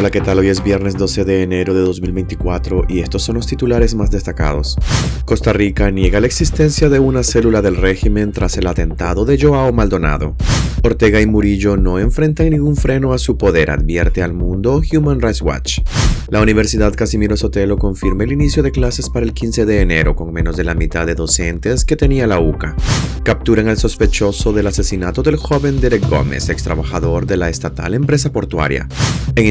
Hola, ¿qué tal? Hoy es viernes 12 de enero de 2024 y estos son los titulares más destacados. Costa Rica niega la existencia de una célula del régimen tras el atentado de Joao Maldonado. Ortega y Murillo no enfrentan ningún freno a su poder, advierte al mundo Human Rights Watch. La Universidad Casimiro Sotelo confirma el inicio de clases para el 15 de enero con menos de la mitad de docentes que tenía la UCA. Capturan al sospechoso del asesinato del joven Derek Gómez, ex trabajador de la estatal empresa portuaria. En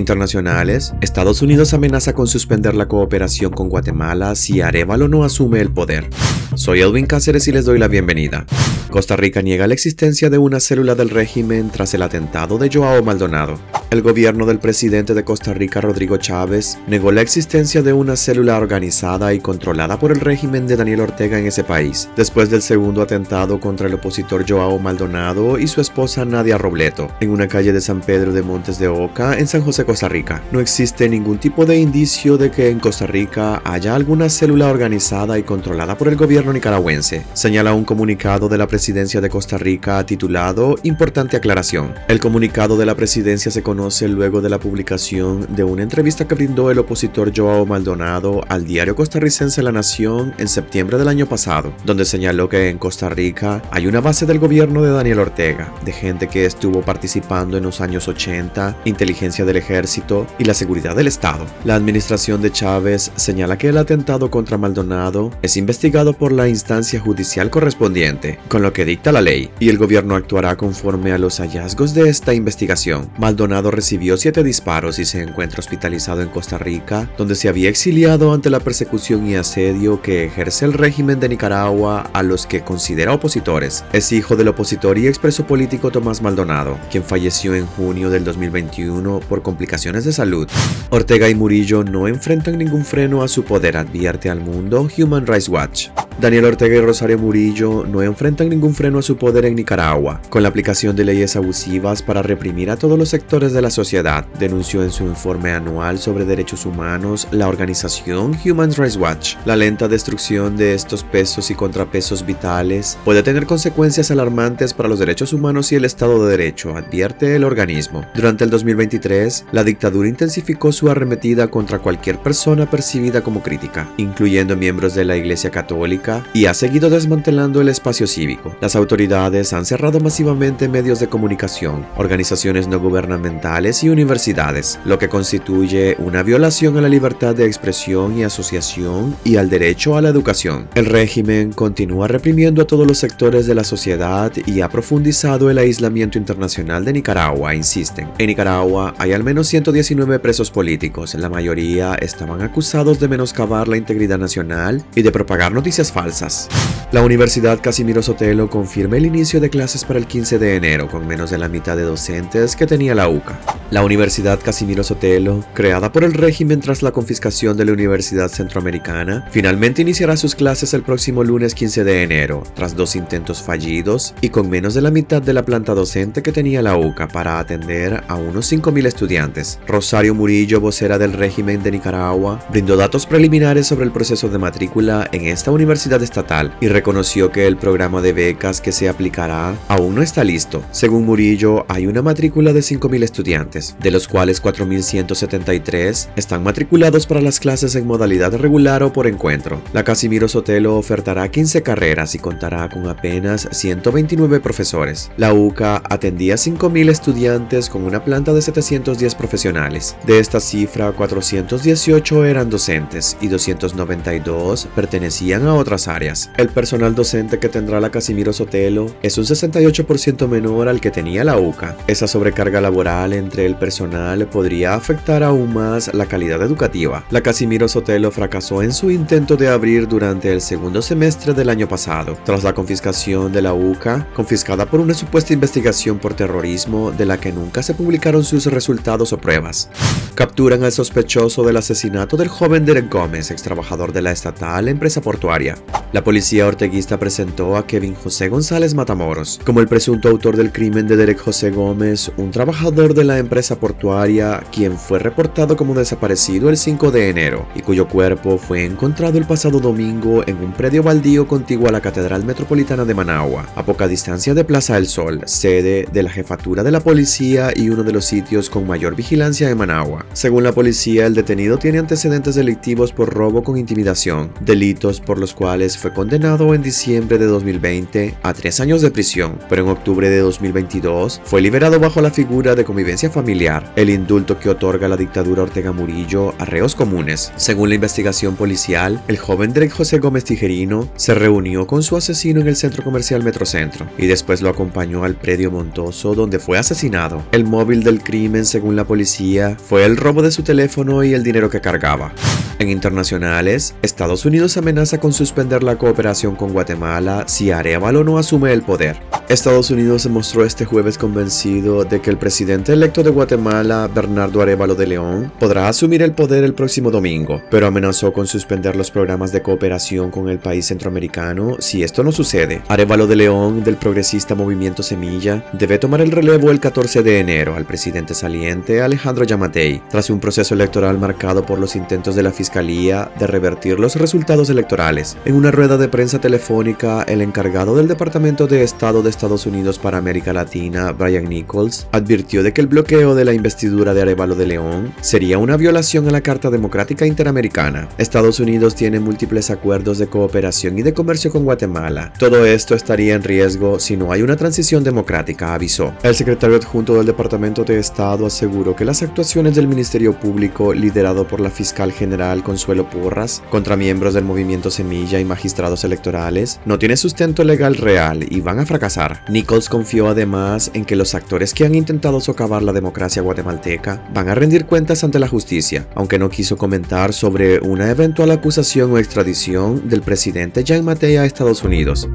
Estados Unidos amenaza con suspender la cooperación con Guatemala si Arevalo no asume el poder. Soy Edwin Cáceres y les doy la bienvenida. Costa Rica niega la existencia de una célula del régimen tras el atentado de Joao Maldonado. El gobierno del presidente de Costa Rica, Rodrigo Chávez, negó la existencia de una célula organizada y controlada por el régimen de Daniel Ortega en ese país, después del segundo atentado contra el opositor Joao Maldonado y su esposa Nadia Robleto, en una calle de San Pedro de Montes de Oca, en San José, Costa Rica. No existe ningún tipo de indicio de que en Costa Rica haya alguna célula organizada y controlada por el gobierno nicaragüense, señala un comunicado de la presidencia de Costa Rica titulado Importante aclaración. El comunicado de la presidencia se conoce luego de la publicación de una entrevista que brindó el opositor Joao Maldonado al diario costarricense La Nación en septiembre del año pasado, donde señaló que en Costa Rica hay una base del gobierno de Daniel Ortega, de gente que estuvo participando en los años 80, inteligencia del ejército y la seguridad del Estado. La administración de Chávez señala que el atentado contra Maldonado es investigado por la instancia judicial correspondiente, con lo que dicta la ley, y el gobierno actuará conforme a los hallazgos de esta investigación. Maldonado recibió siete disparos y se encuentra hospitalizado en Costa Rica, donde se había exiliado ante la persecución y asedio que ejerce el régimen de Nicaragua a los que considera opositores. Es hijo del opositor y expreso político Tomás Maldonado, quien falleció en junio del 2021 por complicaciones de salud. Ortega y Murillo no enfrentan ningún freno a su poder, advierte al mundo Human Rights Watch. Daniel Ortega y Rosario Murillo no enfrentan ningún freno a su poder en Nicaragua, con la aplicación de leyes abusivas para reprimir a todos los sectores de la sociedad, denunció en su informe anual sobre derechos humanos la organización Human Rights Watch. La lenta destrucción de estos pesos y contrapesos vitales puede tener consecuencias alarmantes para los derechos humanos y el Estado de Derecho, advierte el organismo. Durante el 2023, la dictadura intensificó su arremetida contra cualquier persona percibida como crítica, incluyendo miembros de la Iglesia Católica, y ha seguido desmantelando el espacio cívico. Las autoridades han cerrado masivamente medios de comunicación, organizaciones no gubernamentales y universidades, lo que constituye una violación a la libertad de expresión y asociación y al derecho a la educación. El régimen continúa reprimiendo a todos los sectores de la sociedad y ha profundizado el aislamiento internacional de Nicaragua, insisten. En Nicaragua hay al menos 119 presos políticos, la mayoría estaban acusados de menoscabar la integridad nacional y de propagar noticias falsas. La Universidad Casimiro Sotelo confirma el inicio de clases para el 15 de enero con menos de la mitad de docentes que tenía la UCA. La Universidad Casimiro Sotelo, creada por el régimen tras la confiscación de la Universidad Centroamericana, finalmente iniciará sus clases el próximo lunes 15 de enero, tras dos intentos fallidos y con menos de la mitad de la planta docente que tenía la UCA para atender a unos 5.000 estudiantes. Rosario Murillo, vocera del régimen de Nicaragua, brindó datos preliminares sobre el proceso de matrícula en esta universidad estatal y reconoció que el programa de becas que se aplicará aún no está listo. Según Murillo, hay una matrícula de 5.000 estudiantes, de los cuales 4.173 están matriculados para las clases en modalidad regular o por encuentro. La Casimiro Sotelo ofertará 15 carreras y contará con apenas 129 profesores. La UCA atendía 5.000 estudiantes con una planta de 710 profesionales. De esta cifra, 418 eran docentes y 292 pertenecían a otras áreas. El personal docente que tendrá la Casimiro Sotelo es un 68% menor al que tenía la UCA. Esa sobrecarga laboral entre el personal podría afectar aún más la calidad educativa. La Casimiro Sotelo fracasó en su intento de abrir durante el segundo semestre del año pasado, tras la confiscación de la UCA, confiscada por una supuesta investigación por terrorismo de la que nunca se publicaron sus resultados o pruebas. Capturan al sospechoso del asesinato del joven Derek Gómez, ex trabajador de la estatal empresa portuaria. La policía orteguista presentó a Kevin José González Matamoros como el presunto autor del crimen de Derek José Gómez, un trabajador de la empresa portuaria, quien fue reportado como desaparecido el 5 de enero y cuyo cuerpo fue encontrado el pasado domingo en un predio baldío contiguo a la Catedral Metropolitana de Managua, a poca distancia de Plaza del Sol, sede de la jefatura de la policía y uno de los sitios con mayor vigilancia de Managua. Según la policía, el detenido tiene antecedentes delictivos por robo con intimidación, delitos por los cuales fue condenado en diciembre de 2020 a tres años de prisión, pero en octubre de 2022 fue liberado bajo la figura de convivencia familiar, el indulto que otorga la dictadura Ortega Murillo a reos comunes. Según la investigación policial, el joven Drake José Gómez Tijerino se reunió con su asesino en el centro comercial Metrocentro y después lo acompañó al predio Montoso donde fue asesinado. El móvil del crimen, según la policía, fue el robo de su teléfono y el dinero que cargaba. En internacionales, Estados Unidos amenaza con suspender la cooperación con Guatemala si Arevalo no asume el poder. Estados Unidos se mostró este jueves convencido de que el presidente electo de Guatemala, Bernardo Arevalo de León, podrá asumir el poder el próximo domingo, pero amenazó con suspender los programas de cooperación con el país centroamericano si esto no sucede. Arevalo de León, del progresista Movimiento Semilla, debe tomar el relevo el 14 de enero al presidente saliente Alejandro Yamatei, tras un proceso electoral marcado por los intentos de la Fiscalía de revertir los resultados electorales. En una rueda de prensa telefónica, el encargado del Departamento de Estado de Estados Unidos para América Latina, Brian Nichols, advirtió de que el bloqueo de la investidura de Arevalo de León sería una violación a la Carta Democrática Interamericana. Estados Unidos tiene múltiples acuerdos de cooperación y de comercio con Guatemala. Todo esto estaría en riesgo si no hay una transición democrática, avisó. El secretario adjunto del Departamento de Estado aseguró que las actuaciones del Ministerio Público, liderado por la fiscal general Consuelo Porras, contra miembros del movimiento Semilla y magistrados electorales, no tiene sustento legal real y van a fracasar. Nichols confió además en que los actores que han intentado socavar la democracia guatemalteca van a rendir cuentas ante la justicia, aunque no quiso comentar sobre una eventual acusación o extradición del presidente Jean Matei a Estados Unidos.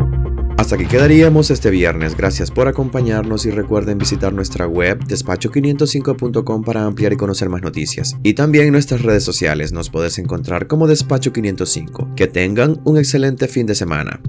Hasta aquí quedaríamos este viernes. Gracias por acompañarnos y recuerden visitar nuestra web despacho505.com para ampliar y conocer más noticias. Y también nuestras redes sociales nos puedes encontrar como Despacho505. Que tengan un excelente fin de semana.